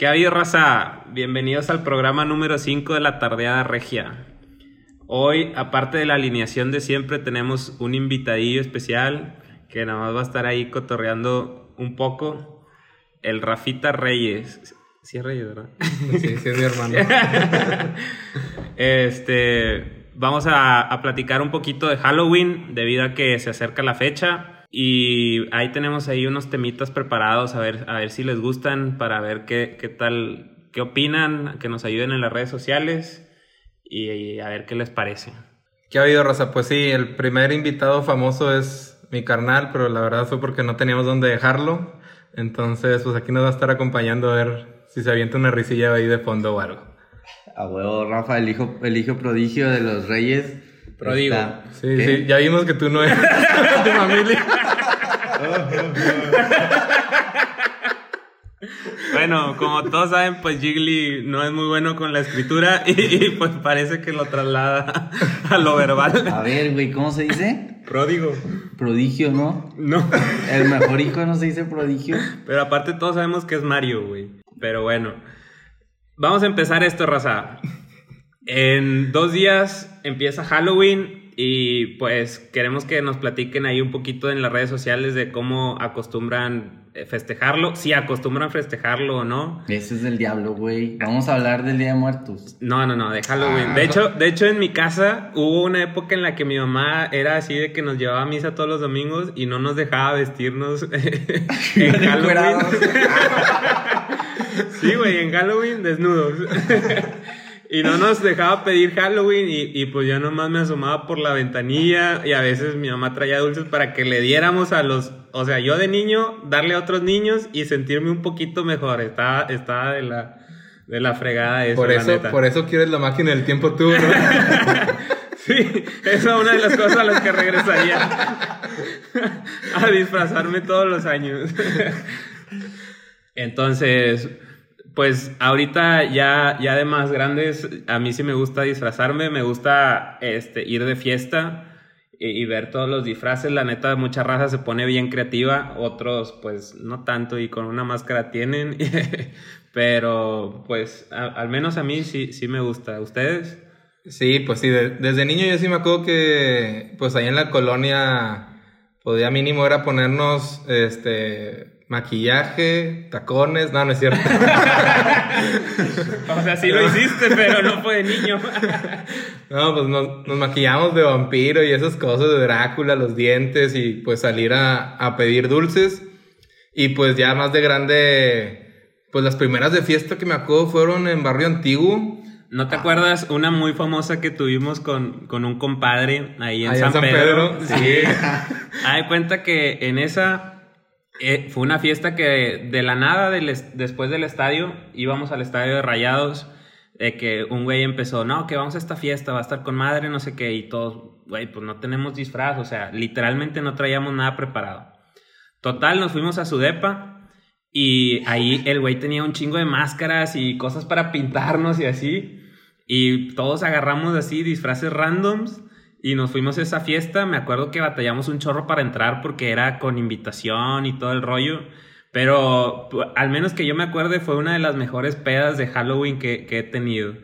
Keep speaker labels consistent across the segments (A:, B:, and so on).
A: ¿Qué ha habido, raza? Bienvenidos al programa número 5 de la Tardeada Regia. Hoy, aparte de la alineación de siempre, tenemos un invitadillo especial que nada más va a estar ahí cotorreando un poco. El Rafita Reyes. Sí es Reyes, ¿verdad?
B: Sí, sí es mi hermano.
A: este, vamos a, a platicar un poquito de Halloween debido a que se acerca la fecha. Y ahí tenemos ahí unos temitas preparados, a ver, a ver si les gustan, para ver qué, qué tal, qué opinan, que nos ayuden en las redes sociales y, y a ver qué les parece.
B: ¿Qué ha habido, Rosa? Pues sí, el primer invitado famoso es mi carnal, pero la verdad fue porque no teníamos dónde dejarlo. Entonces, pues aquí nos va a estar acompañando a ver si se avienta una risilla ahí de fondo o algo.
C: A huevo, Rafa, el hijo, el hijo prodigio de los reyes.
A: Prodigo.
C: Está-
B: Sí,
C: ¿Qué?
B: sí, ya vimos que tú no eres de familia.
A: Bueno, como todos saben, pues Jiggly no es muy bueno con la escritura y, y, pues parece que lo traslada a lo verbal.
C: A ver, güey, ¿cómo se dice?
A: Pródigo.
C: Prodigio, ¿no?
A: No.
C: El mejor hijo no se dice prodigio.
A: Pero aparte todos sabemos que es Mario, güey. Pero bueno. Vamos a empezar esto, raza. En dos días empieza Halloween y pues queremos que nos platiquen ahí un poquito en las redes sociales de cómo acostumbran eh, festejarlo, si acostumbran festejarlo o no.
C: Ese es del diablo, güey. Vamos a hablar del Día de Muertos.
A: No, no, no, de Halloween. De hecho, de hecho, en mi casa hubo una época en la que mi mamá era así de que nos llevaba a misa todos los domingos y no nos dejaba vestirnos en Halloween. sí, güey, en Halloween desnudos. Y no nos dejaba pedir Halloween y, y pues yo nomás me asomaba por la ventanilla y a veces mi mamá traía dulces para que le diéramos a los, o sea, yo de niño darle a otros niños y sentirme un poquito mejor. Estaba, estaba de la de la fregada eso,
B: Por
A: la
B: eso,
A: neta.
B: por eso quieres la máquina del tiempo tú, ¿no?
A: Sí, esa es una de las cosas a las que regresaría. a disfrazarme todos los años. Entonces, pues ahorita ya, ya de más grandes, a mí sí me gusta disfrazarme, me gusta este, ir de fiesta y, ver todos los disfraces. La neta, mucha raza se pone bien creativa, otros pues no tanto y con una máscara tienen. Pero pues al menos a mí sí, sí me gusta. ¿Ustedes?
B: Sí, pues sí, de- desde niño yo sí me acuerdo que pues ahí en la colonia podía mínimo era ponernos este maquillaje, tacones, no, no es cierto.
A: O sea, sí lo hiciste, pero no fue de niño.
B: No, pues nos, nos maquillamos de vampiro y esas cosas de Drácula, los dientes y pues salir a, a pedir dulces. Y pues ya más de grande, pues las primeras de fiesta que me acuerdo fueron en Barrio Antiguo.
A: ¿No te acuerdas una muy famosa que tuvimos con, con un compadre ahí en,
B: Ahí
A: San, Pedro?
B: sí.
A: Hay cuenta que en esa eh, fue una fiesta que de la nada, después del estadio, íbamos al estadio de Rayados, que un güey empezó, no, que vamos a esta fiesta, va a estar con madre, no sé qué, y todos, güey, pues no tenemos disfraz, o sea, literalmente no traíamos nada preparado. Total, nos fuimos a su depa y ahí el güey tenía un chingo de máscaras y cosas para pintarnos y así. Y todos agarramos así disfraces randoms y nos fuimos a esa fiesta. Me acuerdo que batallamos un chorro para entrar porque era con invitación y todo el rollo. Pero al menos que yo me acuerde fue una de las mejores pedas de Halloween que, que he tenido.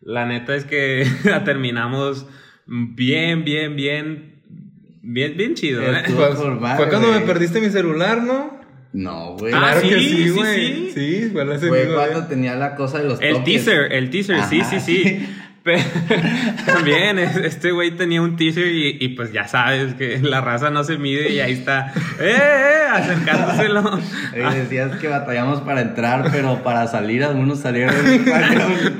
A: La neta es que la terminamos bien, bien, bien, bien, bien chido. ¿eh?
B: Pues, fue cuando me perdiste mi celular, ¿no?
C: No, güey.
A: Ah,
B: claro que
A: sí,
B: sí,
A: sí,
B: güey.
A: sí.
B: Sí, fue ese
C: Fue
B: mismo
C: cuando tenía la cosa de los
A: El
C: toques.
A: teaser, el teaser, sí,
C: Ajá,
A: sí, sí. Pe- También es- este güey tenía un teaser y, y pues ya sabes que la raza no se mide y ahí está, ¡eh, eh! acercándoselo.
C: Oye, decías que batallamos para entrar, pero para salir algunos salieron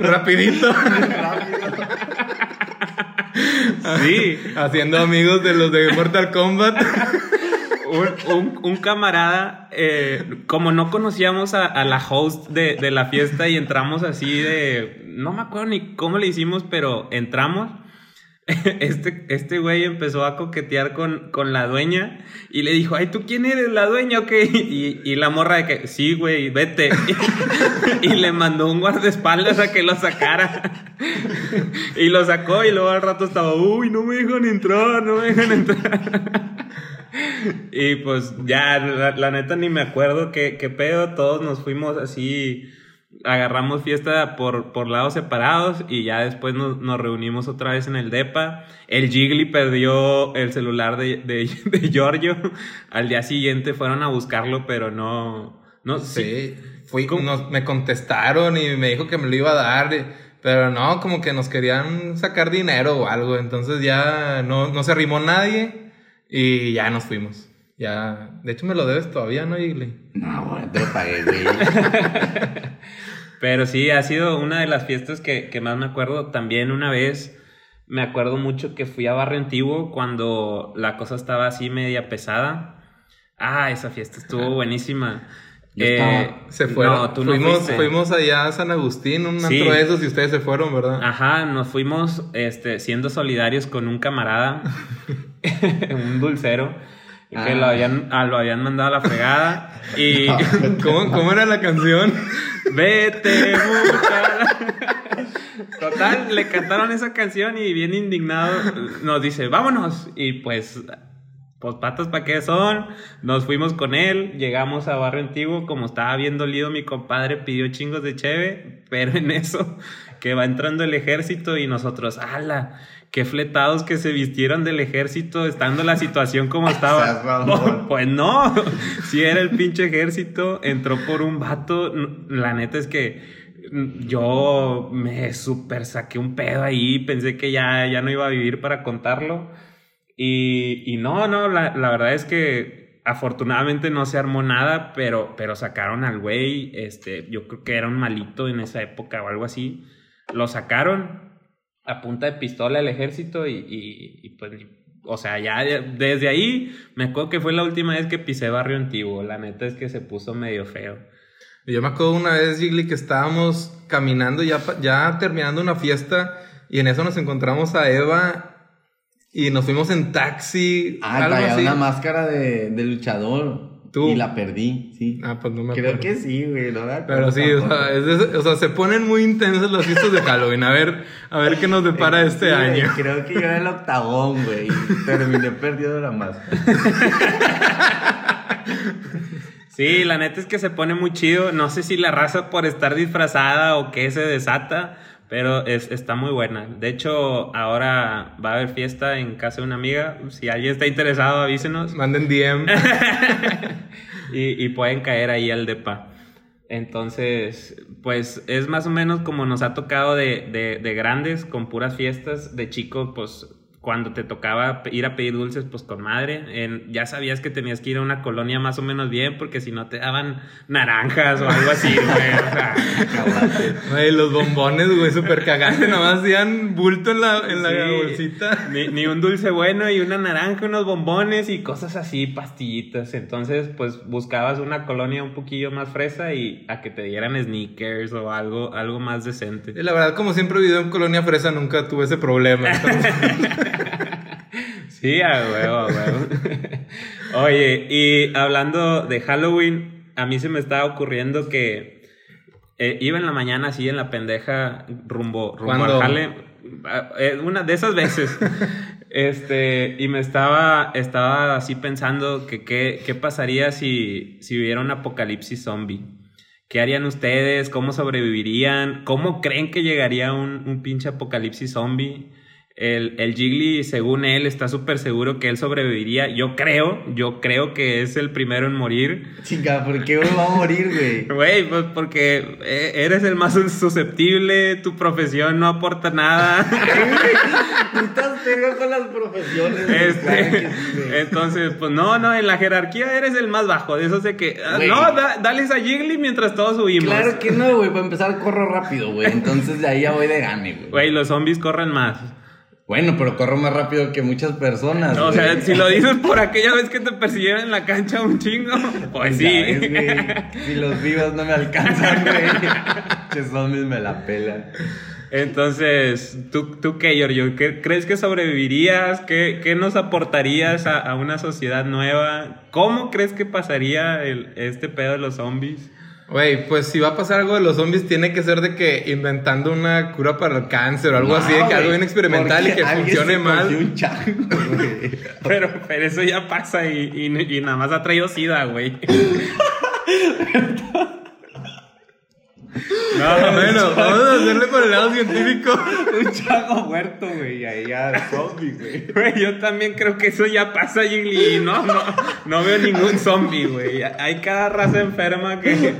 B: Rapidito.
C: rápido.
A: Sí,
B: Haciendo amigos de los de Mortal Kombat.
A: Un, camarada, eh, como no conocíamos a, la host de, la fiesta y entramos así de, no me acuerdo ni cómo le hicimos, pero entramos. Este, este güey empezó a coquetear con, con la dueña y le dijo, ay, ¿tú quién eres la dueña o qué? Y, y la morra de que, sí, güey, vete. Y, le mandó un guardaespaldas a que lo sacara. Y lo sacó y luego al rato estaba, uy, no me dejan entrar, no me dejan entrar. Y pues ya, la, la neta ni me acuerdo qué, qué pedo, todos nos fuimos así agarramos fiesta por, por lados separados y ya después nos, nos reunimos otra vez en el DEPA. El Jiggly perdió el celular de, de, de Giorgio. Al día siguiente fueron a buscarlo, pero no... no
B: Sí, fui, nos- me contestaron y me dijo que me lo iba a dar, y- pero no, como que nos querían sacar dinero o algo, entonces ya no, no se arrimó nadie y ya nos fuimos. Ya, de hecho me lo debes todavía, ¿no, Igli?
C: No, bueno, te lo pagué, güey.
A: Pero sí, ha sido una de las fiestas que, que más me acuerdo. También una vez me acuerdo mucho que fui a Barrio Antiguo cuando la cosa estaba así media pesada. Ah, esa fiesta estuvo buenísima. Eh,
B: Se fueron.
A: No, tú
B: fuimos, fuimos allá a San Agustín, un
A: Sí.
B: de esos y ustedes se fueron, ¿verdad?
A: Ajá, nos fuimos este, siendo solidarios con un camarada, un dulcero, que
C: Ah.
A: lo, habían, ah, lo habían mandado a la fregada. Y
B: ¿Cómo, ¿Cómo era la canción?
A: vete, mucha. Total, le cantaron esa canción y bien indignado nos dice, vámonos. Y pues, pues patas para qué son. Nos fuimos con él, llegamos a Barrio Antiguo, como estaba bien dolido mi compadre, pidió chingos de cheve, pero en eso que va entrando el ejército y nosotros, ala, qué fletados que se vistieron del ejército estando la situación como estaba. Pues no, si era el pinche ejército, entró por un vato, la neta es que yo me super saqué un pedo ahí, pensé que ya, ya no iba a vivir para contarlo. Y, no, no, la, la verdad es que afortunadamente no se armó nada, pero, pero sacaron al güey, este, yo creo que era un malito en esa época o algo así. Lo sacaron a punta de pistola el ejército y, pues, o sea, ya de- desde ahí me acuerdo que fue la última vez que pisé Barrio Antiguo. La neta es que se puso medio feo.
B: Yo me acuerdo una vez, Gigli, que estábamos caminando ya, ya terminando una fiesta y en eso nos encontramos a Eva y nos fuimos en taxi,
C: Ah,
B: algo
C: traía
B: así.
C: una máscara de, de luchador.
B: Tú.
C: Y la perdí, sí.
B: Ah, pues no me
C: Creo
B: acuerdo.
C: que sí, güey. No
B: Pero sí, o sea, es de ese- o sea, se ponen muy intensas las fiestas de Halloween. A ver, a ver qué nos depara este
C: Sí, güey,
B: año.
C: Creo que yo era el octagón, güey. Terminé perdiendo la máscara.
A: Sí, la neta es que se pone muy chido. No sé si la raza por estar disfrazada o qué se desata, pero es, está muy buena. De hecho, ahora va a haber fiesta en casa de una amiga. Si alguien está interesado, avísenos.
B: Manden DM.
A: y, y pueden caer ahí al depa. Entonces, pues es más o menos como nos ha tocado de, de, de grandes, con puras fiestas, de chico, pues cuando te tocaba ir a pedir dulces, pues con madre, en- ya sabías que tenías que ir a una colonia más o menos bien, porque si no te daban naranjas o algo así, güey. O sea,
B: Güey, los bombones, güey, súper cagaste. Nada más hacían bulto en la, en la
A: Sí.
B: bolsita.
A: Ni, ni un dulce bueno y una naranja, unos bombones y cosas así, pastillitas. Entonces, pues buscabas una colonia un poquillo más fresa y a que te dieran sneakers o algo, algo más decente.
B: Y la verdad, como siempre he vivido en Colonia Fresa, nunca tuve ese problema. Entonces,
A: Sí, a huevo, a huevo. Oye, y hablando de Halloween, a mí se me estaba ocurriendo que eh, iba en la mañana así en la pendeja rumbo, rumbo al jale. Ah, eh, Una de esas veces. Este, y me estaba, estaba así pensando que qué, qué pasaría si, si hubiera un apocalipsis zombie. ¿Qué harían ustedes? ¿Cómo sobrevivirían? ¿Cómo creen que llegaría un, un pinche apocalipsis zombie? El, el Jiggly, según él, está súper seguro que él sobreviviría. Yo creo, yo creo que es el primero en morir.
C: Chica, ¿por qué me va a morir, güey?
A: Güey, pues porque eh, eres el más susceptible, tu profesión no aporta nada.
C: Tú estás con las profesiones.
A: Este, entonces, pues no, no, en la jerarquía eres el más bajo. De eso sé que. ah, no, da- dales a Jiggly mientras todos subimos.
C: Claro que no, güey. Para empezar, corro rápido, güey. Entonces de ahí ya voy de gane, güey.
A: Güey, los zombies corren más.
C: Bueno, pero corro más rápido que muchas personas.
A: O
C: güey.
A: sea, si lo dices por aquella vez que te persiguieron en la cancha un chingo, pues sí.
C: ves, güey, Si los vivos no me alcanzan, güey. Que zombies me la pelan.
A: Entonces, ¿tú, tú qué, Giorgio? ¿Qué- ¿Crees que sobrevivirías? ¿Qué, qué nos aportarías a, a una sociedad nueva? ¿Cómo crees que pasaría el, este pedo de los zombies?
B: Güey, pues si va a pasar algo de los zombies, tiene que ser de que inventando una cura para el cáncer o algo así, de que algo bien experimental y que funcione mal.
C: un chango.
A: Pero, pero eso ya pasa y, y- y nada más ha traído sida, güey.
B: No, bueno, vamos a hacerle por el lado científico.
C: Un chango muerto, güey. Ahí ya zombie, güey.
A: Güey, yo también creo que eso ya pasa, y No, no, no veo ningún zombie, güey. Hay cada raza enferma que.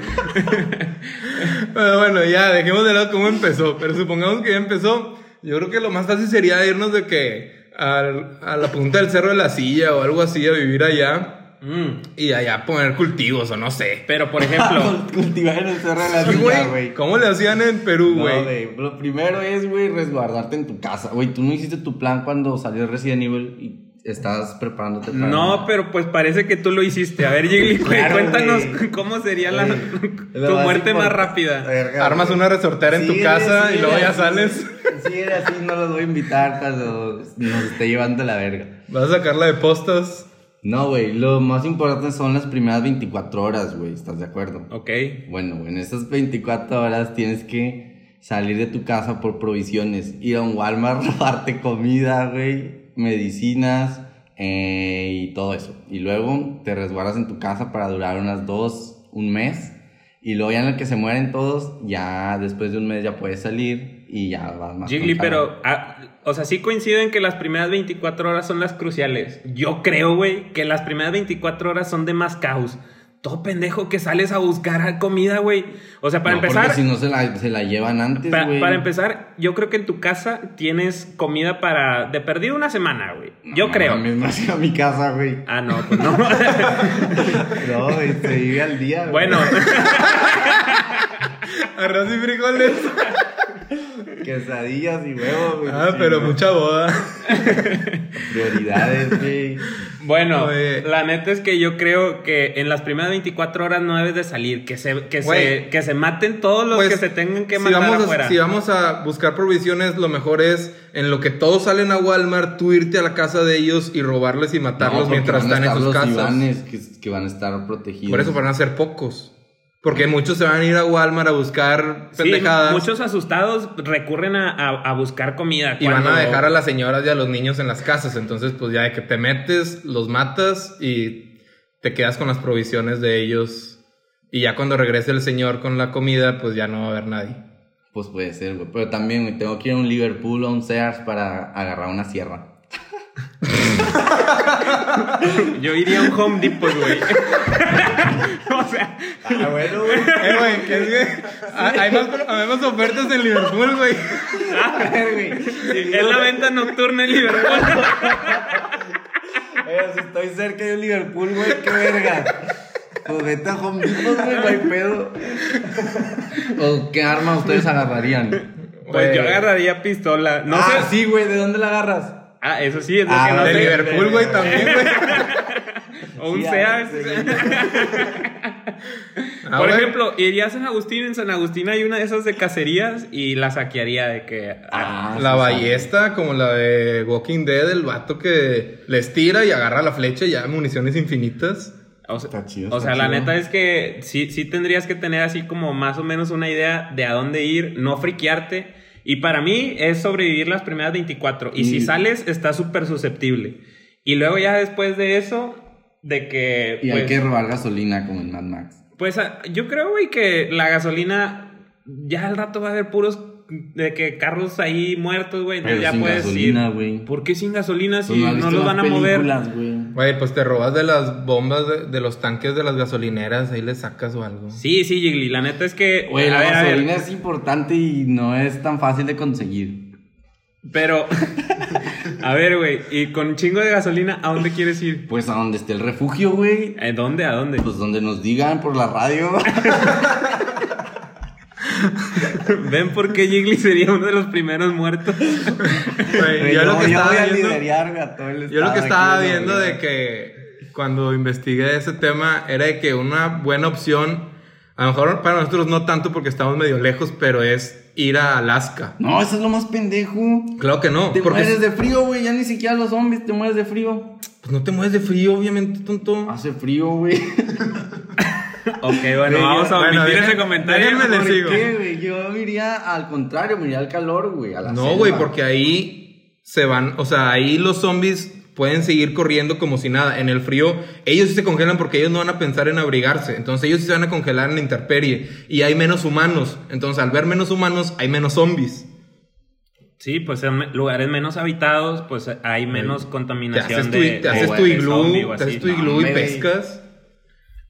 B: Pero bueno, ya, dejemos de lado cómo empezó. Pero supongamos que ya empezó. Yo creo que lo más fácil sería irnos de que al- a la punta del cerro de la silla o algo así a vivir allá.
A: Mm,
B: Y allá poner cultivos o no sé.
A: Pero, por ejemplo,
C: Cultivar en el cerro de la
B: Sí,
C: silla,
B: güey. ¿Cómo le hacían en Perú, güey?
C: Lo primero es, güey, resguardarte en tu casa. Güey, tú no hiciste tu plan cuando salió Resident Evil y estás preparándote para.
A: no, pero pues parece que tú lo hiciste. A ver, Jiggly,
C: Claro,
A: cuéntanos cómo sería la, tu muerte más rápida.
C: Verga,
B: Armas una resortera en tu casa y luego ya sales.
C: Sí, así no los voy a invitar cuando nos esté llevando la verga.
B: Vas a sacarla de postas.
C: No, güey, lo más importante son las primeras 24 horas, güey, ¿estás de acuerdo?
A: Ok.
C: Bueno, en esas 24 horas tienes que salir de tu casa por provisiones, ir a un Walmart, robarte comida, güey, medicinas eh, y todo eso. Y luego te resguardas en tu casa para durar unas dos, un mes. Y luego ya en el que se mueren todos, ya después de un mes ya puedes salir y ya vas más.
A: Jiggly, pero, ah, o sea, sí coinciden que las primeras 24 horas son las cruciales. Yo creo, güey, que las primeras 24 horas son de más caos. Todo pendejo que sales a buscar comida, güey. O sea, para
C: No,
A: empezar,
C: Porque si no se la, se la llevan antes,
A: pa-
C: güey.
A: para empezar, yo creo que en tu casa tienes comida para de perdido una semana, güey. Yo
C: No,
A: creo.
C: no hacia mi casa, güey.
A: Ah, no, pues no.
C: No, se vive al día, güey.
A: bueno,
B: Arroz y frijoles.
C: Quesadillas y huevos, güey.
B: Ah,
C: Sí,
B: pero
C: güey.
B: mucha boda.
C: Prioridades, güey.
A: bueno,
B: Oye.
A: la neta es que yo creo que en las primeras 24 horas no debes de salir, que se que se que se maten todos los
B: Pues,
A: que se tengan que
B: si
A: matar
B: vamos
A: afuera.
B: A, si vamos a buscar provisiones, lo mejor es en lo que todos salen a Walmart, tú irte a la casa de ellos y robarles y matarlos
C: porque
B: mientras
C: van a
B: están en
C: estar
B: sus
C: los
B: casas.
C: Ivanes que, que van a estar protegidos.
B: Por eso van a ser pocos. Porque muchos se van a ir a Walmart a buscar
A: Sí,
B: pendejadas
A: muchos asustados recurren a, a- a buscar comida.
B: y van a dejar a las señoras y a los niños en las casas. Entonces, pues ya de que te metes, los matas y te quedas con las provisiones de ellos. Y ya cuando regrese el señor con la comida, pues ya no va a haber nadie.
C: Pues puede ser, güey. Pero también, güey, tengo que ir a un Liverpool o a un Sears para agarrar una sierra.
A: Yo iría a un Home Depot, güey. o sea,
C: Ah, bueno, güey.
B: Eh, güey, es que hay más, hay más ofertas en Liverpool, güey.
A: es la venta nocturna en Liverpool.
C: Pero si estoy cerca de Liverpool, güey, qué verga. Pues vete a Home Depot, güey, no hay pedo. ¿O qué arma ustedes agarrarían?
A: Pues yo agarraría pistola. No
C: ah,
A: sé.
C: sí, güey, ¿de dónde la agarras?
A: Ah, eso sí, es lo
C: Ah,
A: que no
B: De
A: sé.
B: Liverpool, güey, también, güey.
A: O un
C: Sí,
A: Sears.
B: Ah,
A: Por ejemplo, iría a San Agustín. En San Agustín hay una de esas de cacerías y la saquearía de que.
C: Ah,
B: La ballesta, como la de Walking Dead, el vato que les tira y agarra la flecha y ya municiones infinitas.
A: O sea,
C: Está chido,
A: o sea, la neta es que sí, sí tendrías que tener así como más o menos una idea de a dónde ir, no friquearte. Y para mí es sobrevivir las primeras 24. Y, si sales, estás súper susceptible. Y luego ya después de eso, de que...
C: Y hay
A: pues,
C: que robar gasolina como en Mad Max.
A: Pues ah, yo creo, güey, que la gasolina ya al rato va a haber puros de que carros ahí muertos, güey. Entonces
C: Pero
A: ya
C: sin
A: puedes
C: gasolina,
A: ir.
C: güey.
A: ¿Por qué sin gasolina si
C: Pues
A: no los van a mover?
C: películas, güey.
B: Pues te robas de las bombas de, de los tanques de las gasolineras, ahí le sacas o algo.
A: Sí, sí, Jiggly. La neta es que.
C: Güey, la gasolina es importante y no es tan fácil de conseguir.
A: Pero. a ver, güey. Y con un chingo de gasolina, ¿a dónde quieres ir?
C: Pues a donde esté el refugio, güey.
A: ¿A dónde? ¿A dónde?
C: Pues donde nos digan por la radio.
A: ¿Ven por qué Jiggly sería uno de los primeros muertos?
B: Yo lo que
C: yo
B: estaba viendo,
C: liderar, güey, a todo el
B: yo lo que estaba viendo de que cuando investigué ese tema era de que una buena opción, a lo mejor para nosotros no tanto porque estamos medio lejos, pero es ir a Alaska.
C: No, eso es lo más pendejo.
B: Claro que no,
C: Te
B: porque
C: mueres de frío, güey. Ya ni siquiera los zombies te mueres de frío.
B: pues no te mueves de frío, obviamente, tonto.
C: Hace frío, güey.
A: ok, bueno,
C: Güey,
A: vamos a
B: bueno,
A: omitir ese comentario.
C: ¿Por qué, güey? Yo iría al contrario, me iría al calor, güey. a la
B: No,
C: selva.
B: güey, porque ahí se van, o sea, ahí los zombies pueden seguir corriendo como si nada. En el frío, ellos sí se congelan porque ellos no van a pensar en abrigarse. Entonces ellos sí se van a congelar en la intemperie. Y hay menos humanos. Entonces al ver menos humanos, hay menos zombies.
A: Sí, pues en lugares menos habitados, pues hay menos
B: Te
A: contaminación
B: haces tu,
A: de,
B: te haces
A: de-
B: tu
A: de
B: iglú,
A: zombie o
B: te haces tu
C: No,
B: iglú y pescas.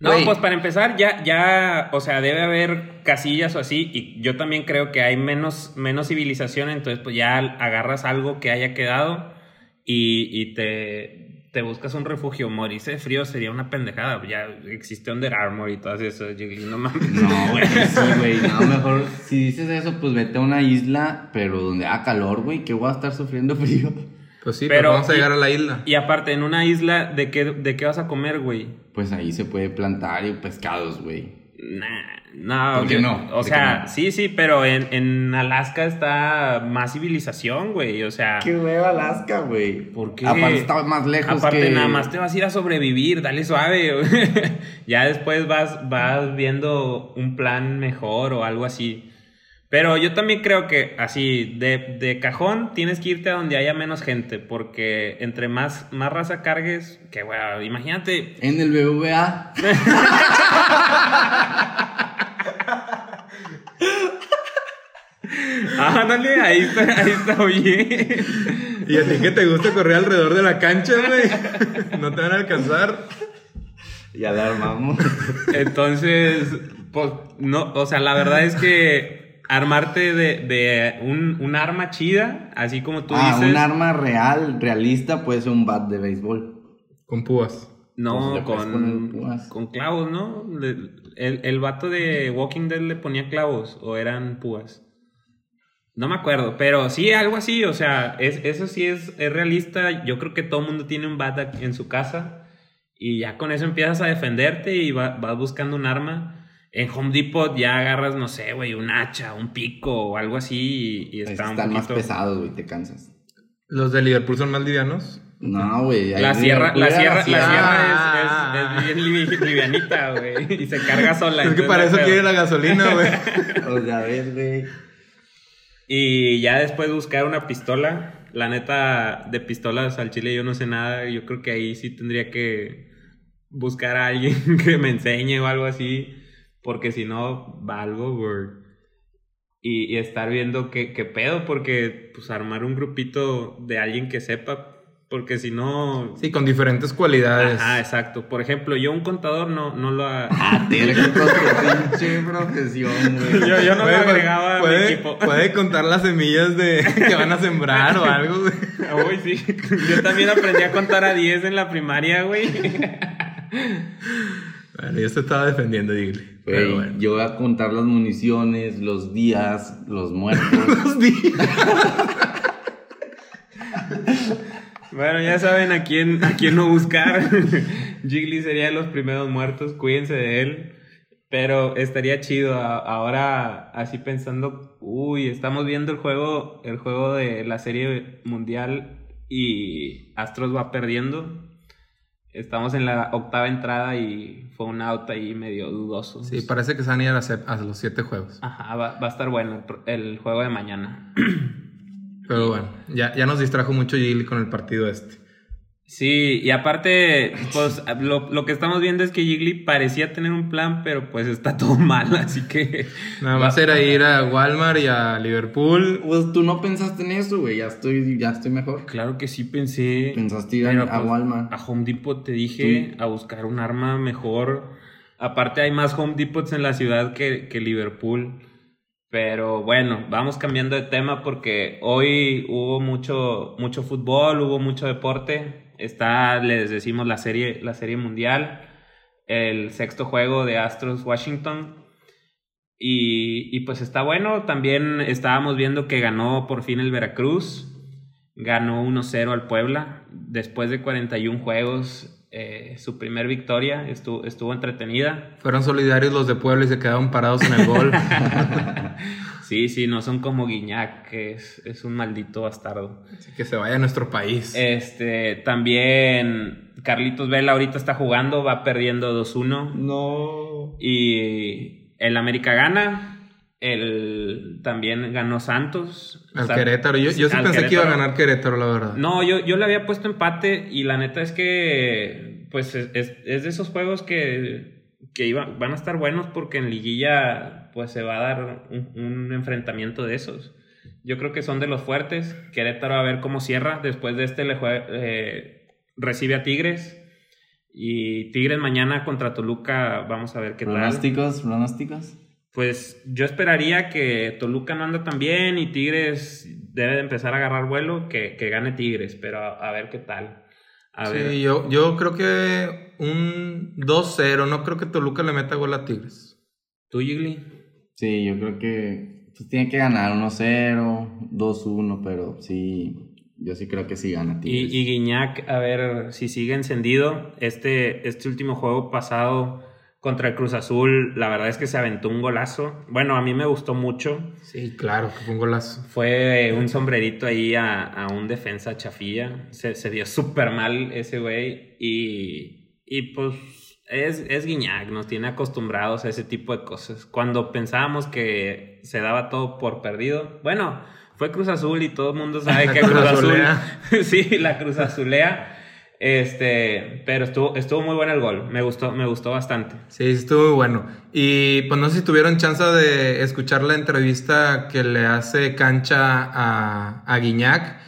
A: No, pues para empezar, ya, ya, o sea, debe haber casillas o así, y yo también creo que hay menos, menos civilización, entonces pues ya agarras algo que haya quedado y, y te, te buscas un refugio. Morirse de frío sería una pendejada, ya existe Under Armour y todo eso, yo- no mames.
C: No, güey, sí, güey. No, mejor, si dices eso, pues vete a una isla, pero donde haga calor, güey, que voy a estar sufriendo frío.
B: Pues sí,
A: Pero-
B: pero vamos a
A: y-
B: llegar a la isla.
A: Y aparte, en una isla, ¿de qué, de qué vas a comer, güey?
C: Pues ahí se puede plantar y pescados, güey.
A: Nah, no.
C: ¿Por qué
A: yo-
C: no?
A: O
C: ¿Por qué
A: sea,
C: no?
A: sí, sí, pero en, en Alaska está más civilización, güey. O sea,
C: Qué hueva Alaska, güey.
A: ¿por qué?
C: Aparte está más lejos
A: Aparte,
C: que...
A: nada más te vas a ir a sobrevivir, dale suave. ya después vas, vas viendo un plan mejor o algo así. Pero yo también creo que así, de, de cajón, tienes que irte a donde haya menos gente, porque entre más, más raza cargues, que bueno, imagínate,
C: En el BBVA.
A: ándale, ahí está, ahí está bien.
B: ¿Y a ti que te gusta correr alrededor de la cancha, güey? No te van a alcanzar.
C: Ya la armamos.
A: Entonces, pues, no, o sea, la verdad es que armarte de, de un, un arma chida, así como tú
C: ah,
A: dices.
C: un arma real, realista, puede ser un bat de béisbol.
B: Con púas.
A: No,
C: Pues
A: con,
C: púas.
A: con clavos, ¿no? Le- el, el vato de Walking Dead le ponía clavos o eran púas. No me acuerdo, pero sí, algo así, o sea, es, eso sí es, es realista. Yo creo que todo el mundo tiene un bat en su casa y ya con eso empiezas a defenderte y va- vas buscando un arma. En Home Depot ya agarras, no sé, güey, un hacha, un pico o algo así y, y está un
C: están más pesados, güey, te cansas.
B: ¿Los de Liverpool son más livianos?
C: No, güey.
A: La sierra, la sierra, la
C: sierra.
A: sierra es, es, es bien livi- livianita, güey. Y se carga sola.
B: Es que para eso quiere la gasolina, güey.
C: O sea, ves, güey.
A: Y ya después buscar una pistola. La neta, de pistolas al chile yo no sé nada. Yo creo que ahí sí tendría que buscar a alguien que me enseñe o algo así. Porque si no, valgo, güey. Y, y estar viendo qué, qué pedo. Porque, pues, armar un grupito de alguien que sepa. Porque si no...
B: Sí, con diferentes cualidades.
A: Ajá, exacto. Por ejemplo, yo un contador no, no lo... ha-
C: Ah, pinche profesión, güey.
A: Yo, yo no
B: Puede-
A: lo agregaba a mi
B: puede,
A: equipo.
B: puede contar las semillas de que van a sembrar o algo, güey.
A: Uy, sí. Yo también aprendí a contar a 10 en la primaria, güey.
B: Bueno, yo te estaba defendiendo, Digli. Pero bueno.
C: yo voy a contar las municiones, los días, los muertos.
B: Los días.
A: Bueno, ya saben a quién, a quién no buscar. Jiggly sería de los primeros muertos, cuídense de él. Pero estaría chido. Ahora, así pensando, uy, estamos viendo el juego, el juego de la serie mundial y Astros va perdiendo. Estamos en la octava entrada y fue un out ahí medio dudoso.
B: Sí, parece que se van a ir a, los siete juegos.
A: Ajá, va, va a estar bueno el, juego de mañana.
B: Pero bueno, ya, ya nos distrajo mucho Gigli con el partido este.
A: Sí, y aparte, pues lo, lo que estamos viendo es que Jiggly parecía tener un plan, pero pues está todo mal, así que...
B: Nada más era ir a Walmart y a Liverpool.
C: Pues tú no pensaste en eso, güey. Ya estoy, ya estoy mejor.
A: Claro que sí pensé...
C: Pensaste ir a-
A: pero,
C: a
A: pues,
C: Walmart.
A: A Home Depot te dije a buscar un arma mejor. Aparte hay más Home Depots en la ciudad que, que Liverpool. Pero bueno, vamos cambiando de tema porque hoy hubo mucho, mucho fútbol, hubo mucho deporte. Está, les decimos, la serie, la serie mundial, el sexto juego de Astros Washington. Y, y pues está bueno. También estábamos viendo que ganó por fin el Veracruz. Ganó 1-0 al Puebla. Después de 41 juegos, eh, su primer victoria. Estuvo, estuvo entretenida.
B: Fueron solidarios los de Puebla y se quedaron parados en el gol.
A: Sí, sí, no son como Guiñac, que es, es un maldito bastardo.
B: Así que se vaya a nuestro país.
A: Este, también Carlitos Vela ahorita está jugando, va perdiendo 2-1.
C: No.
A: Y el América gana. El, también ganó Santos.
B: Al
A: O sea,
B: Querétaro. Yo, yo sí pensé que iba a ganar Querétaro, la verdad.
A: No, yo, yo le había puesto empate y la neta es que pues es, es- es de esos juegos que, que iba- van a estar buenos porque en liguilla pues se va a dar un, un enfrentamiento de esos. Yo creo que son de los fuertes. Querétaro a ver cómo cierra. Después de este le jue- eh, recibe a Tigres. Y Tigres mañana contra Toluca, vamos a ver qué tal.
C: ¿Pronósticos? ¿Pronósticos?
A: Pues yo esperaría que Toluca no anda tan bien y Tigres debe de empezar a agarrar vuelo, que, que gane Tigres, pero a, a ver qué tal. A ver.
B: Sí, yo, yo creo que un 2-0. No creo que Toluca le meta gol a Tigres.
A: ¿Tú, Gigli?
C: Sí, yo creo que pues, tiene que ganar 1-0, 2-1, pero sí, yo sí creo que sí gana
A: Y,
C: Tigres.
A: y Guiñac, a ver si sigue encendido. Este, este último juego pasado contra el Cruz Azul, la verdad es que se aventó un golazo. Bueno, a mí me gustó mucho.
B: Sí, claro, que fue un golazo.
A: Fue un sombrerito ahí a, a un defensa chafilla. Se, se vio súper mal ese güey. Y, y pues es, es Guiñac, nos tiene acostumbrados a ese tipo de cosas. Cuando pensábamos que se daba todo por perdido, bueno, fue Cruz Azul y todo el mundo sabe que Cruz Azul. Sí, la Cruz Azulea. Este, pero estuvo, estuvo muy bueno el gol. Me gustó, me gustó bastante.
B: Sí, estuvo muy bueno. Y pues no sé si tuvieron chance de escuchar la entrevista que le hace cancha a, a Guiñac,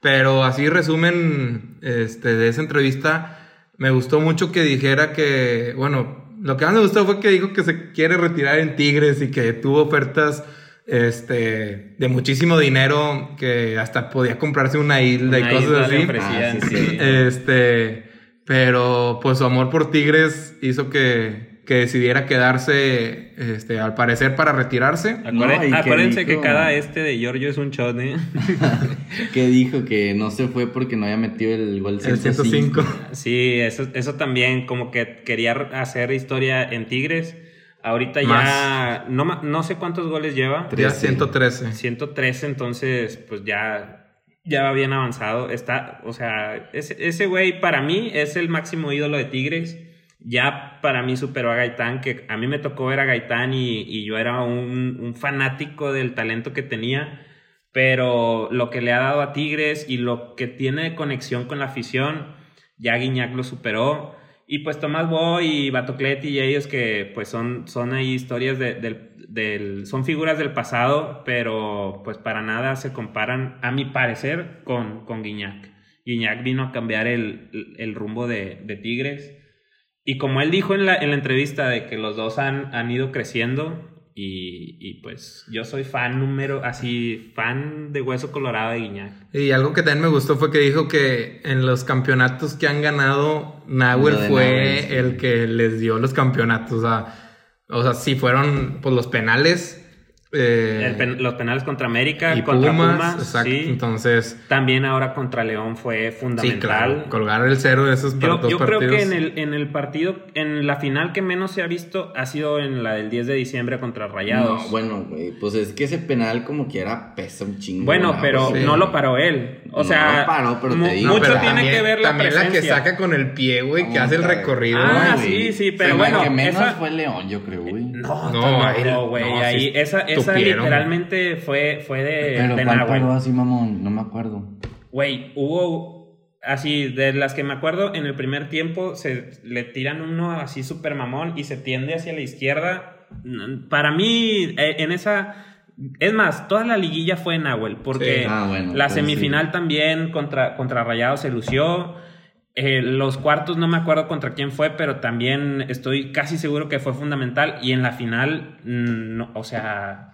B: pero así resumen este, de esa entrevista, me gustó mucho que dijera que, bueno, lo que más me gustó fue que dijo que se quiere retirar en Tigres y que tuvo ofertas este, de muchísimo dinero, que hasta podía comprarse una isla y cosas
A: isla le
B: así.
A: ofrecían,
C: Ah, sí,
A: sí.
C: sí.
B: Este, pero pues su amor por Tigres hizo que, que decidiera quedarse, este, al parecer para retirarse.
C: No,
A: acuérdense que
C: dijo-
A: cada este de Giorgio es un shot, ¿eh?
C: Que dijo que no se fue porque no había metido el gol
B: El 105.
A: Sí, eso, eso también, como que quería hacer historia en Tigres. Ahorita ya no, no sé cuántos goles lleva.
B: Ya
C: 13.
B: 113.
A: 113, entonces pues ya, ya va bien avanzado. Está, o sea, ese, ese güey para mí es el máximo ídolo de Tigres. Ya para mí superó a Gaitán, que a mí me tocó ver a Gaitán y, y yo era un, un fanático del talento que tenía. Pero lo que le ha dado a Tigres y lo que tiene de conexión con la afición, ya Guiñac lo superó. Y pues Tomás Boy y Batocletti y ellos que pues son, son ahí historias de- del, del- son figuras del pasado, pero pues para nada se comparan, a mi parecer, con, con Guiñac. Guiñac vino a cambiar el, el rumbo de, de Tigres. Y como él dijo en la, en la entrevista de que los dos han, han ido creciendo y, y pues yo soy fan número, así, fan de hueso colorado de Guiñac.
B: Y algo que también me gustó fue que dijo que en los campeonatos que han ganado, Nahuel fue
C: Nahuel, sí.
B: el que les dio los campeonatos. O sea, o sea sí fueron pues, los penales. Eh,
A: pen- los penales contra América,
B: y
A: contra
B: Pumas,
A: Pumas,
B: exacto.
A: sí.
B: Entonces,
A: También ahora contra León fue
B: sí,
A: fundamental.
B: claro, colgar el cero de esos
A: Yo,
B: dos
A: yo creo
B: partidos.
A: que en el, en el partido, en la final que menos se ha visto ha sido en la del 10 de diciembre contra Rayados.
C: No, bueno, güey, pues es que ese penal como quiera pesa un chingo.
A: Bueno,
C: ¿no,
A: pero?
B: Sí.
A: no lo paró él. O
C: No
A: sea,
C: lo paró, pero te
A: mu-
C: digo.
B: No,
A: mucho
B: pero
A: tiene
B: también-
A: que ver la
B: También la que
A: presencia.
B: saca con el pie, güey, que hace el recorrido.
A: Ah, sí, sí, pero bueno,
C: que menos
A: esa-
C: fue León, yo creo, güey.
A: No,
B: No,
A: güey.
B: no,
A: ahí,
B: sí
A: esa, esa
B: tupieron.
A: literalmente fue, fue de,
C: Pero
A: de
C: ¿cuál
A: Nahuel.
C: paró así, mamón? No me acuerdo.
A: Güey, hubo así, de las que me acuerdo, en el primer tiempo se le tiran uno así súper mamón y se tiende hacia la izquierda. Para mí, eh, en esa. Es más, toda la liguilla fue en Nahuel, porque
B: Sí.
C: Ah, bueno,
A: la semifinal también contra, contra Rayados se lució. Eh, los cuartos no me acuerdo contra quién fue, pero también estoy casi seguro que fue fundamental. Y en la final, mm, no, o sea,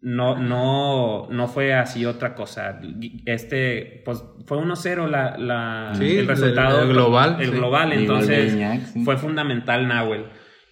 A: no, no, no fue así otra cosa. Este, pues fue 1-0 la, la-
B: Sí,
A: el resultado.
B: el- el global,
A: El
B: sí.
A: global, entonces
C: sí.
A: fue fundamental Nahuel.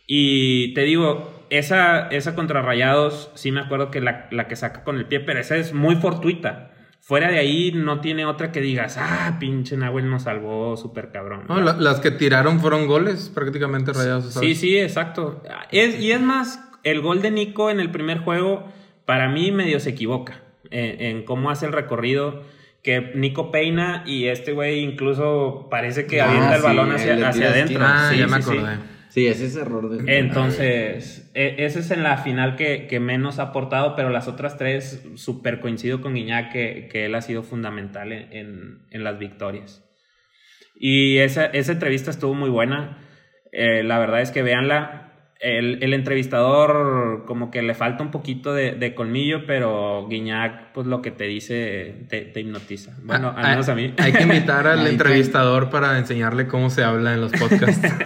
A: Y te digo, esa, esa contra Rayados, sí me acuerdo que la, la que saca con el pie, pero esa es muy fortuita. Fuera de ahí no tiene otra que digas, ah, pinche Nahuel nos salvó súper cabrón.
B: No, la- las que tiraron fueron goles, prácticamente rayados.
A: Sí,
B: ¿sabes?
A: sí, exacto. Es, y es más, el gol de Nico en el primer juego, para mí medio se equivoca en, en cómo hace el recorrido. Que Nico peina y este güey incluso parece que
C: Ah,
A: avienta el
C: sí,
A: balón hacia, hacia adentro.
B: Ah,
A: Sí,
B: ya me
A: sí,
B: acordé.
C: Sí, ese es error de...
A: Entonces, e- ese es en la final que, que menos ha aportado, pero las otras tres, súper coincido con Guiñac que, que él ha sido fundamental en, en- en las victorias. Y esa, esa entrevista estuvo muy buena. Eh, la verdad es que véanla. El, el entrevistador como que le falta un poquito de, de colmillo, pero Guiñac, pues lo que te dice, te, te hipnotiza. Bueno, al
B: Ah,
A: menos a mí.
B: Hay que invitar al entrevistador para enseñarle cómo se habla en los podcasts.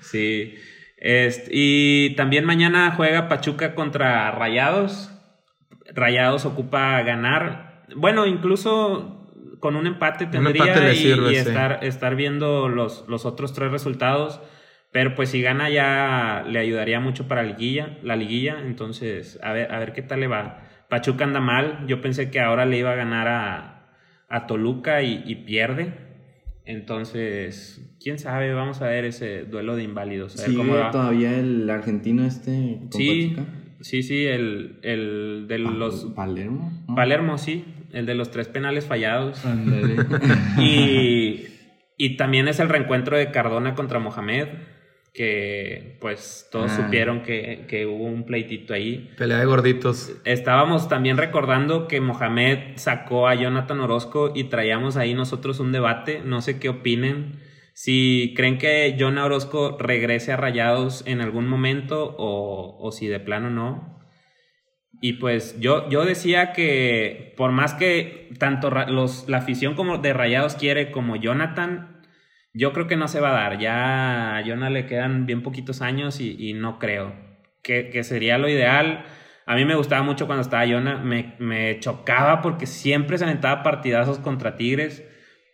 A: Sí. Este, y también mañana juega Pachuca contra Rayados. Rayados ocupa ganar. Bueno, incluso con un empate tendría
B: empate le
A: y,
B: sirve,
A: y
B: sí.
A: estar, estar viendo los, los otros tres resultados. Pero pues si gana ya le ayudaría mucho para la liguilla, la liguilla. Entonces, a ver, a ver qué tal le va. Pachuca anda mal. Yo pensé que ahora le iba a ganar a, a Toluca y, y pierde. Entonces, quién sabe, vamos a ver ese duelo de inválidos. A ver cómo
C: ¿Sigue
A: va.
C: todavía el argentino este con
A: Sí,
C: Pachuca?
A: sí, sí, el, el de los
C: Palermo. ¿no?
A: Palermo, sí, el de los tres penales fallados. Y, y también es el reencuentro de Cardona contra Mohamed, que pues todos
C: Ah.
A: supieron que, que hubo un pleitito ahí.
B: Pelea de gorditos.
A: Estábamos también recordando que Mohamed sacó a Jonathan Orozco y traíamos ahí nosotros un debate, no sé qué opinen, si creen que Jonathan Orozco regrese a Rayados en algún momento o, o si de plano no. Y pues yo, yo decía que por más que tanto los, la afición como de Rayados quiere como Jonathan, yo creo que no se va a dar. Ya a Jonah le quedan bien poquitos años y, y no creo. Que, que sería lo ideal. A mí me gustaba mucho cuando estaba Jonah. Me, me chocaba porque siempre se aventaba partidazos contra Tigres.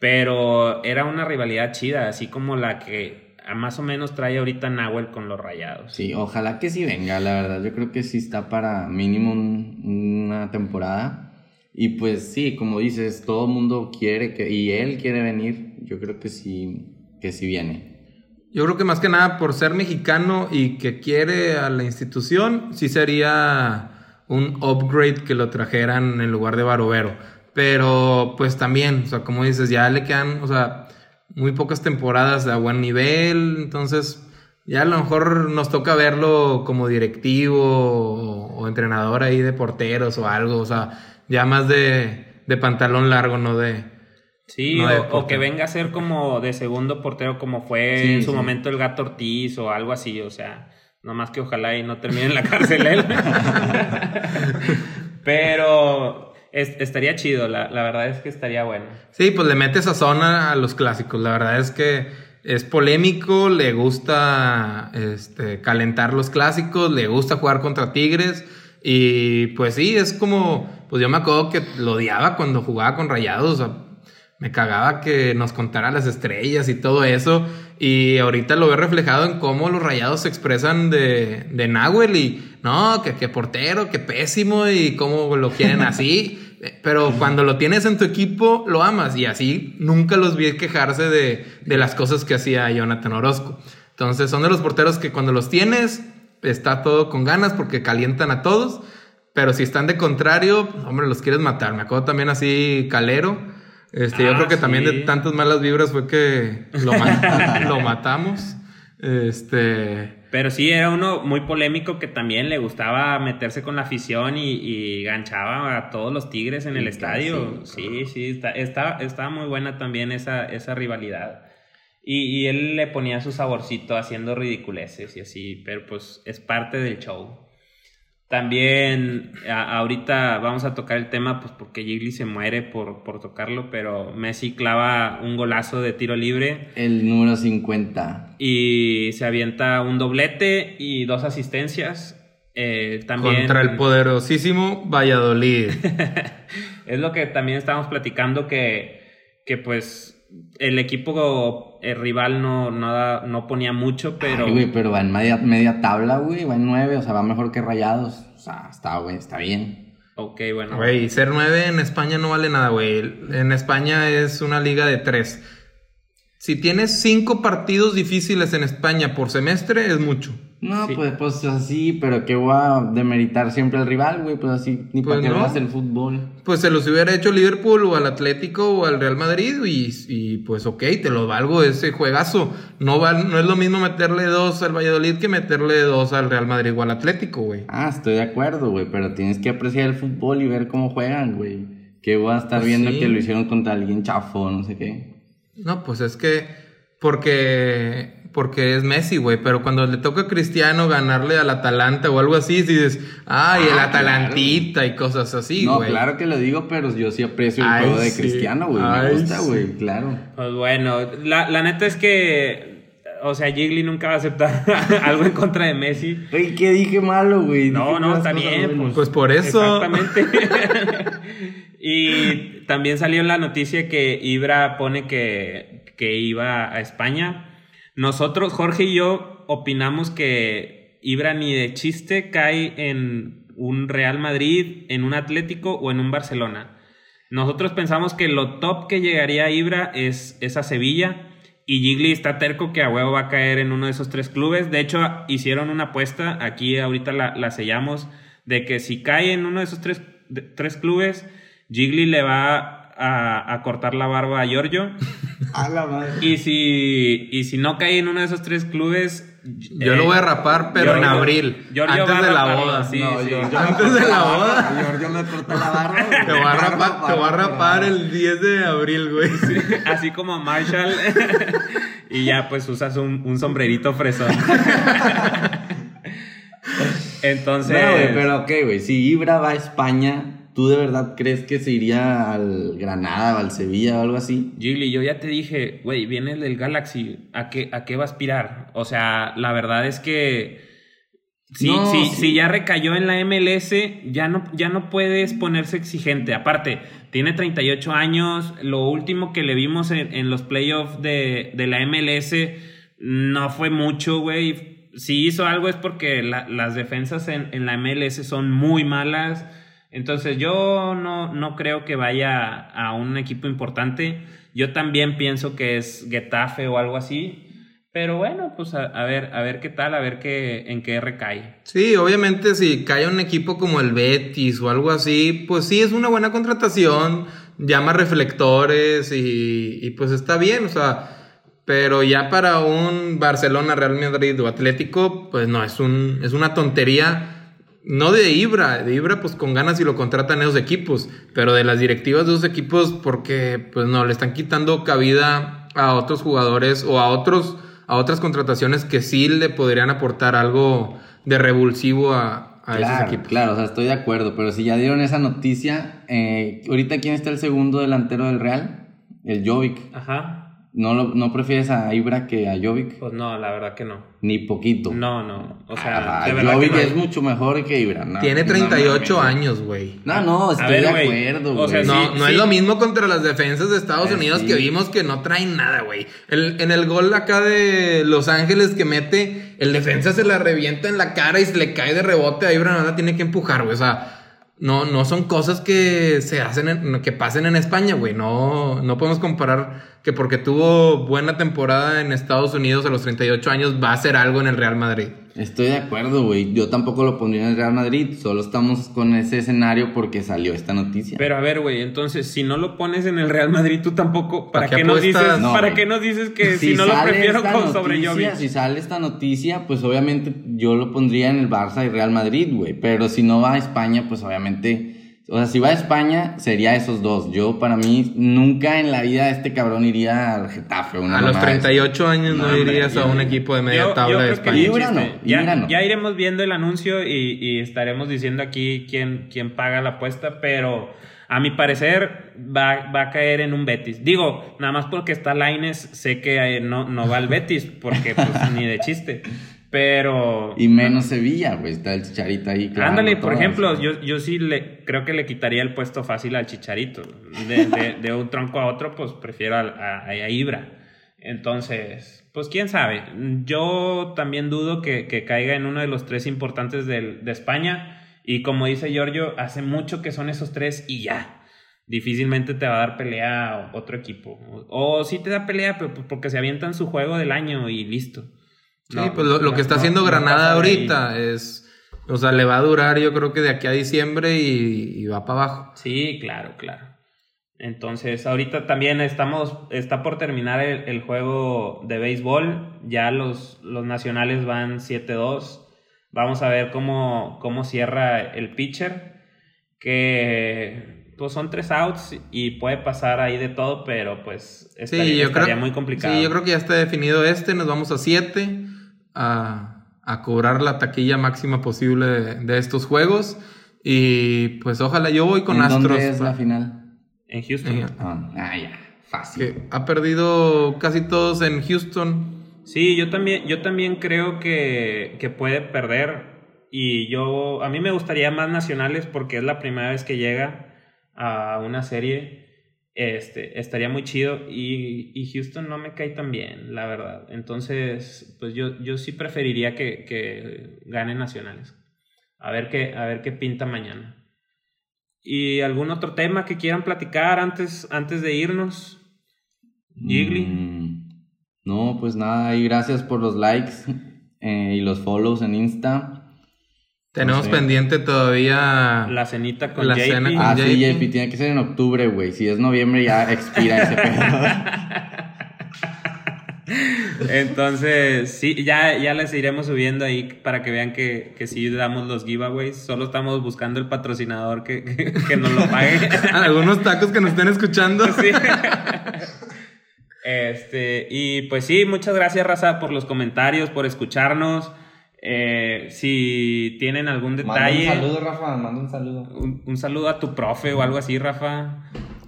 A: Pero era una rivalidad chida, así como la que más o menos trae ahorita Nahuel con los rayados.
C: Sí, ojalá que sí venga, la verdad. Yo creo que sí está para mínimo un- una temporada. Y pues sí, como dices, todo el mundo quiere que, y él quiere venir. Yo creo que sí, que sí viene.
B: Yo creo que más que nada por ser mexicano y que quiere a la institución, sí sería un upgrade que lo trajeran en lugar de Barovero. Pero pues también, o sea, como dices, ya le quedan, o sea, muy pocas temporadas a buen nivel, entonces ya a lo mejor nos toca verlo como directivo o, o entrenador ahí de porteros o algo, o sea, ya más de, de pantalón largo, no de...
A: Sí,
B: No de
A: o, o que venga a ser como de segundo portero, como fue
C: Sí,
A: en su
C: sí.
A: momento el gato Ortiz o algo así, o sea, nomás que ojalá y no termine en la cárcel él. Pero es- estaría chido, la, la verdad es que estaría bueno.
B: Sí, pues le mete esa zona a los clásicos. La verdad es que es polémico, le gusta este, calentar los clásicos, le gusta jugar contra Tigres. Y pues sí, es como, pues yo me acuerdo que lo odiaba cuando jugaba con Rayados. O sea, me cagaba que nos contara las estrellas y todo eso. Y ahorita lo veo reflejado en cómo los rayados se expresan de, de Nahuel y no, que, que portero, que pésimo y cómo lo quieren así. Pero cuando lo tienes en tu equipo, lo amas. Y así nunca los vi quejarse de, de las cosas que hacía Jonathan Orozco. Entonces son de los porteros que cuando los tienes, está todo con ganas porque calientan a todos. Pero si están de contrario, hombre, los quieres matar. Me acuerdo también así Calero. Este, yo
A: Ah,
B: creo que también
A: sí.
B: de tantas malas vibras fue que lo, ma- lo matamos. Este.
A: Pero sí, era uno muy polémico que también le gustaba meterse con la afición y, y ganchaba a todos los tigres en el
C: Sí,
A: estadio.
C: sí,
A: Sí, sí, está, está, estaba muy buena también esa, esa rivalidad. Y, y él le ponía su saborcito haciendo ridiculeces y así, pero pues es parte del show. También a- ahorita vamos a tocar el tema, pues porque Gigli se muere por, por tocarlo, pero Messi clava un golazo de tiro libre
C: El número 50.
A: y se avienta un doblete y dos asistencias. Eh, también
B: Contra el poderosísimo Valladolid.
A: es lo que también estábamos platicando que, que pues el equipo eh, rival no, no, da- no ponía mucho, pero
C: Ay, güey, pero va en media, media tabla, güey. Va en 9, o sea, va mejor que Rayados. O sea, está, güey, está bien.
A: ok, bueno.
B: Güey, ser nueve en España no vale nada, güey. En España es una liga de tres. Si tienes cinco partidos difíciles en España por semestre, es mucho.
C: No,
A: Sí.
C: pues, pues así, pero que voy a demeritar siempre al rival, güey, pues así, ni
B: Pues
C: para que
B: no.
C: veas el fútbol.
B: Pues se los hubiera hecho Liverpool o al Atlético o al Real Madrid y, y, pues ok, te lo valgo ese juegazo. No, val- no es lo mismo meterle dos al Valladolid que meterle dos al Real Madrid o al Atlético, güey.
C: Ah, estoy de acuerdo, güey, pero tienes que apreciar el fútbol y ver cómo juegan, güey. Que voy a estar
B: Pues
C: viendo
B: sí.
C: que lo hicieron contra alguien chafo, no sé qué.
B: No, pues es que porque porque es Messi, güey, pero cuando le toca a Cristiano ganarle al Atalanta o algo así, dices, ay, el
C: Ah,
B: Atalantita y cosas así,
C: no,
B: güey.
C: claro que lo digo, pero yo sí aprecio el
B: Ay,
C: juego de
B: sí.
C: Cristiano, güey. Me gusta,
B: sí.
C: güey, claro.
A: Pues bueno, la, la neta es que, o sea, Gigli nunca va a aceptar algo en contra de Messi.
C: Güey, ¿qué dije malo, güey?
A: No, no, está bien. Pues,
B: Pues por eso.
A: Exactamente. y también salió la noticia que Ibra pone que, que iba a España. Nosotros, Jorge y yo, opinamos que Ibra ni de chiste cae en un Real Madrid, en un Atlético o en un Barcelona. Nosotros pensamos que lo top que llegaría a Ibra es, es a Sevilla. Y Gigli está terco que a huevo va a caer en uno de esos tres clubes. De hecho, hicieron una apuesta, aquí ahorita la, la sellamos, de que si cae en uno de esos tres, tres clubes, Gigli le va a, a cortar la barba a Giorgio.
C: A la madre.
A: Y si, y si no cae en uno de esos tres clubes...
B: Yo
A: eh,
B: lo voy a rapar, pero en
A: Giorgio-
B: abril,
A: Giorgio
B: antes de la
A: raparlo,
B: boda.
A: sí,
C: no,
A: sí.
C: yo, yo
B: Antes de la boda.
C: Yo me corté la barba.
B: Te voy a rapar, te voy a
C: por
B: rapar
C: ahí.
B: el 10 de abril, güey.
A: Así como Marshall. y ya pues usas un, un sombrerito fresón. Entonces...
C: No, güey, pero ok, güey. Si Ibra va a España, ¿tú de verdad crees que se iría al Granada o al Sevilla o algo así?
A: Gigli, yo ya te dije, güey, viene del Galaxy, ¿a qué, ¿a qué va a aspirar? O sea, la verdad es que si,
C: No,
A: si,
C: sí.
A: si ya recayó en la MLS, ya no, ya no puedes ponerse exigente. Aparte, tiene 38 años, lo último que le vimos en, en los playoffs de, de la MLS no fue mucho, güey. Si hizo algo es porque la- las defensas en, en la MLS son muy malas. Entonces yo no, no creo que vaya a un equipo importante. Yo también pienso que es Getafe o algo así. Pero bueno, pues a, ver, a ver qué tal, a ver qué, en qué recae.
B: Sí, obviamente si cae un equipo como el Betis o algo así, pues sí es una buena contratación, llama reflectores y, y pues está bien, o sea, pero ya para un Barcelona, Real Madrid o Atlético, pues no, es, un, es una tontería. No de Ibra, de Ibra pues con ganas si lo contratan esos equipos, pero de las directivas de esos equipos porque pues no, le están quitando cabida a otros jugadores o a otros a otras contrataciones que sí le podrían aportar algo de revulsivo a, a esos
C: Claro,
B: equipos.
C: claro, o sea, estoy de acuerdo, pero si ya dieron esa noticia, eh, ahorita quién está el segundo delantero del Real? El Jovic.
A: Ajá.
C: ¿No, lo- ¿No prefieres a Ibra que a Jovic?
A: Pues no, la verdad que no.
C: Ni poquito.
A: No, no. O sea,
C: Ah,
A: de verdad
C: Jovic
A: que no.
C: es mucho mejor que Ibra. no,
B: Tiene
C: no
B: 38
C: mames.
B: años, güey.
C: No, no, estoy
A: ver,
C: de
A: güey,
C: acuerdo,
A: o
C: güey.
A: sea,
B: No,
A: sí,
B: no
A: sí.
B: es lo mismo contra las defensas de Estados
C: Eh,
B: Unidos
C: sí.
B: que vimos que no traen nada, güey. El- en el gol acá de Los Ángeles que mete, el defensa se la revienta en la cara y se le cae de rebote. Ahí Ibra no la tiene que empujar, güey. O sea, no, no son cosas que se hacen, en- que pasen en España, güey. No, no podemos comparar que porque tuvo buena temporada en Estados Unidos a los 38 años va a hacer algo en el Real Madrid.
C: Estoy de acuerdo, güey. Yo tampoco lo pondría en el Real Madrid. Solo estamos con ese escenario porque salió esta noticia.
A: Pero a ver, güey, entonces si no lo pones en el Real Madrid, tú tampoco. ¿Para,
B: ¿Para qué
A: nos dices?
C: No,
A: ¿Para qué nos dices que si, no lo
C: sale
A: prefiero
C: esta
A: con sobre
C: noticia-
A: Jovic?
C: Si sale esta noticia, pues obviamente yo lo pondría en el Barça y Real Madrid, güey. Pero si no va a España, pues obviamente. O sea, si va a España, sería esos dos. Yo, para mí, nunca en la vida este cabrón iría al Getafe. Una
B: A los
C: mamada de
B: 38 años no,
C: No, hombre,
B: irías a
C: yo-
B: un equipo de media
A: Yo-
B: tabla
A: yo
B: de España.
A: ya,
C: Ibra no.
A: ya iremos viendo el anuncio y, y estaremos diciendo aquí quién, quién paga la apuesta, pero a mi parecer va, va a caer en un Betis. Digo, nada más porque está Laines, sé que eh, no, no va al Betis, porque pues ni de chiste. Pero...
C: Y menos Sevilla, güey. Está el chicharito ahí. claro,
A: Ándale, por ejemplo, yo, yo sí le, creo que le quitaría el puesto fácil al Chicharito. De, de- de un tronco a otro, pues prefiero al- a, a Ibra. Entonces, pues quién sabe. Yo también dudo que, que caiga en uno de los tres importantes del- de España. Y como dice Giorgio, hace mucho que son esos tres y ya. Difícilmente te va a dar pelea a otro equipo. O, o sí te da pelea, pero pues porque se avientan su juego del año y listo.
B: Sí,
A: No,
B: pues lo, lo
A: no-
B: que está
A: no-
B: haciendo Granada ahorita es, o sea, le va a durar yo creo que de aquí a diciembre y, y va para abajo.
A: Sí, claro, claro. Entonces, ahorita también estamos, está por terminar el, el juego de béisbol. Ya los, los nacionales van 7-2. Vamos a ver cómo, cómo cierra el pitcher. Que pues son tres outs y puede pasar ahí de todo, pero pues estaría,
B: sí, yo
A: estaría
B: creo,
A: muy complicado.
B: Sí, yo creo que ya está definido este, nos vamos a 7 a, a cobrar la taquilla máxima posible de, de estos juegos y pues ojalá yo voy con
C: ¿En
B: Astros.
C: dónde es la final?
A: En Houston.
B: Eh,
C: Ah, ah, ya. Fácil.
B: que ha perdido casi todos en Houston.
A: Sí, yo también, yo también creo que, que puede perder. Y yo, a mí me gustaría más nacionales porque es la primera vez que llega a una serie. Este, estaría muy chido. Y, y Houston no me cae tan bien, la verdad. Entonces, pues yo, yo sí preferiría que, que gane nacionales. A ver qué, a ver qué pinta mañana. ¿Y algún otro tema que quieran platicar antes, antes de irnos?
C: Mm, no, pues nada, y gracias por los likes eh, y los follows en Insta.
B: Tenemos pendiente todavía
A: La cenita con
B: La
A: JP.
B: cena con
C: Ah, sí.
B: JP,
C: tiene que ser en octubre, güey. Si es noviembre ya expira ese pedo.
A: Entonces, sí, ya, ya les iremos subiendo ahí para que vean que, que sí damos los giveaways. Solo estamos buscando el patrocinador que, que, que nos lo pague.
B: algunos tacos que nos estén escuchando.
A: Sí. Este, y pues sí, muchas gracias, Raza, por los comentarios, por escucharnos. Eh, si tienen algún detalle,
C: Manda un saludo, Rafa, manda un saludo.
A: un, un saludo a tu profe o algo así, Rafa.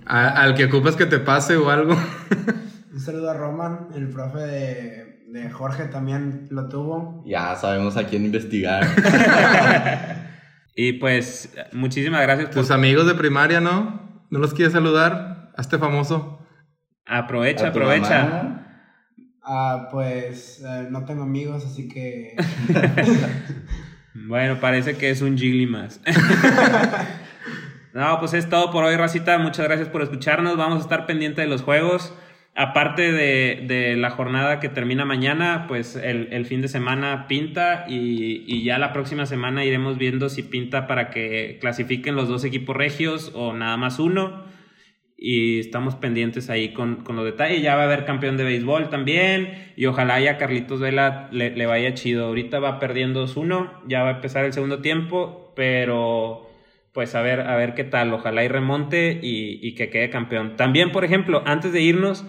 B: A- al que ocupas que te pase o algo.
D: Un saludo a Roman, el profe de, de Jorge también lo tuvo.
C: Ya sabemos a quién investigar.
A: Y pues, muchísimas gracias por
B: Tus amigos de primaria, ¿no? ¿No los quieres saludar? Hazte famoso.
A: Aprovecha, aprovecha.
C: mamá.
D: Ah, pues eh, no tengo amigos, así que
A: Bueno, parece que es un Jiggly más. no, pues es todo por hoy, Racita. Muchas gracias por escucharnos. Vamos a estar pendientes de los juegos. Aparte de, de la jornada que termina mañana, pues el, el fin de semana pinta y, y ya la próxima semana iremos viendo si pinta para que clasifiquen los dos equipos regios o nada más uno. Y estamos pendientes ahí con, con los detalles. Ya va a haber campeón de béisbol también. Y ojalá ya Carlitos Vela le, le vaya chido. Ahorita va perdiendo 2-1. Ya va a empezar el segundo tiempo. Pero pues a ver, a ver qué tal. Ojalá y remonte y, y que quede campeón. También, por ejemplo, antes de irnos,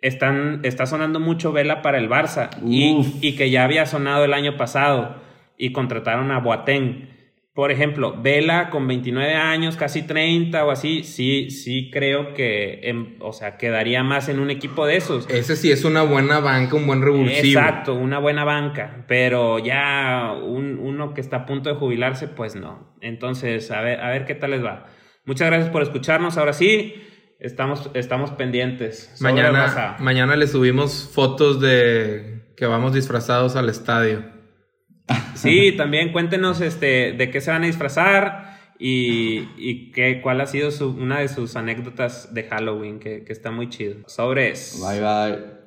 A: están, está sonando mucho Vela para el Barça. Y, y que ya había sonado el año pasado. Y contrataron a Boateng. Por ejemplo, Vela con 29 años, casi 30 o así, sí, sí creo que, o sea, quedaría más en un equipo de esos.
B: Ese sí es una buena banca, un buen revulsivo.
A: Exacto, una buena banca, pero ya un- uno que está a punto de jubilarse, pues no. Entonces, a ver, a ver qué tal les va. Muchas gracias por escucharnos. Ahora sí, estamos, estamos pendientes.
B: Mañana, mañana le subimos fotos de que vamos disfrazados al estadio.
A: Sí, también cuéntenos este, de qué se van a disfrazar y, y qué, cuál ha sido su, una de sus anécdotas de Halloween, que, que está muy chido. Sobres.
C: Bye, bye.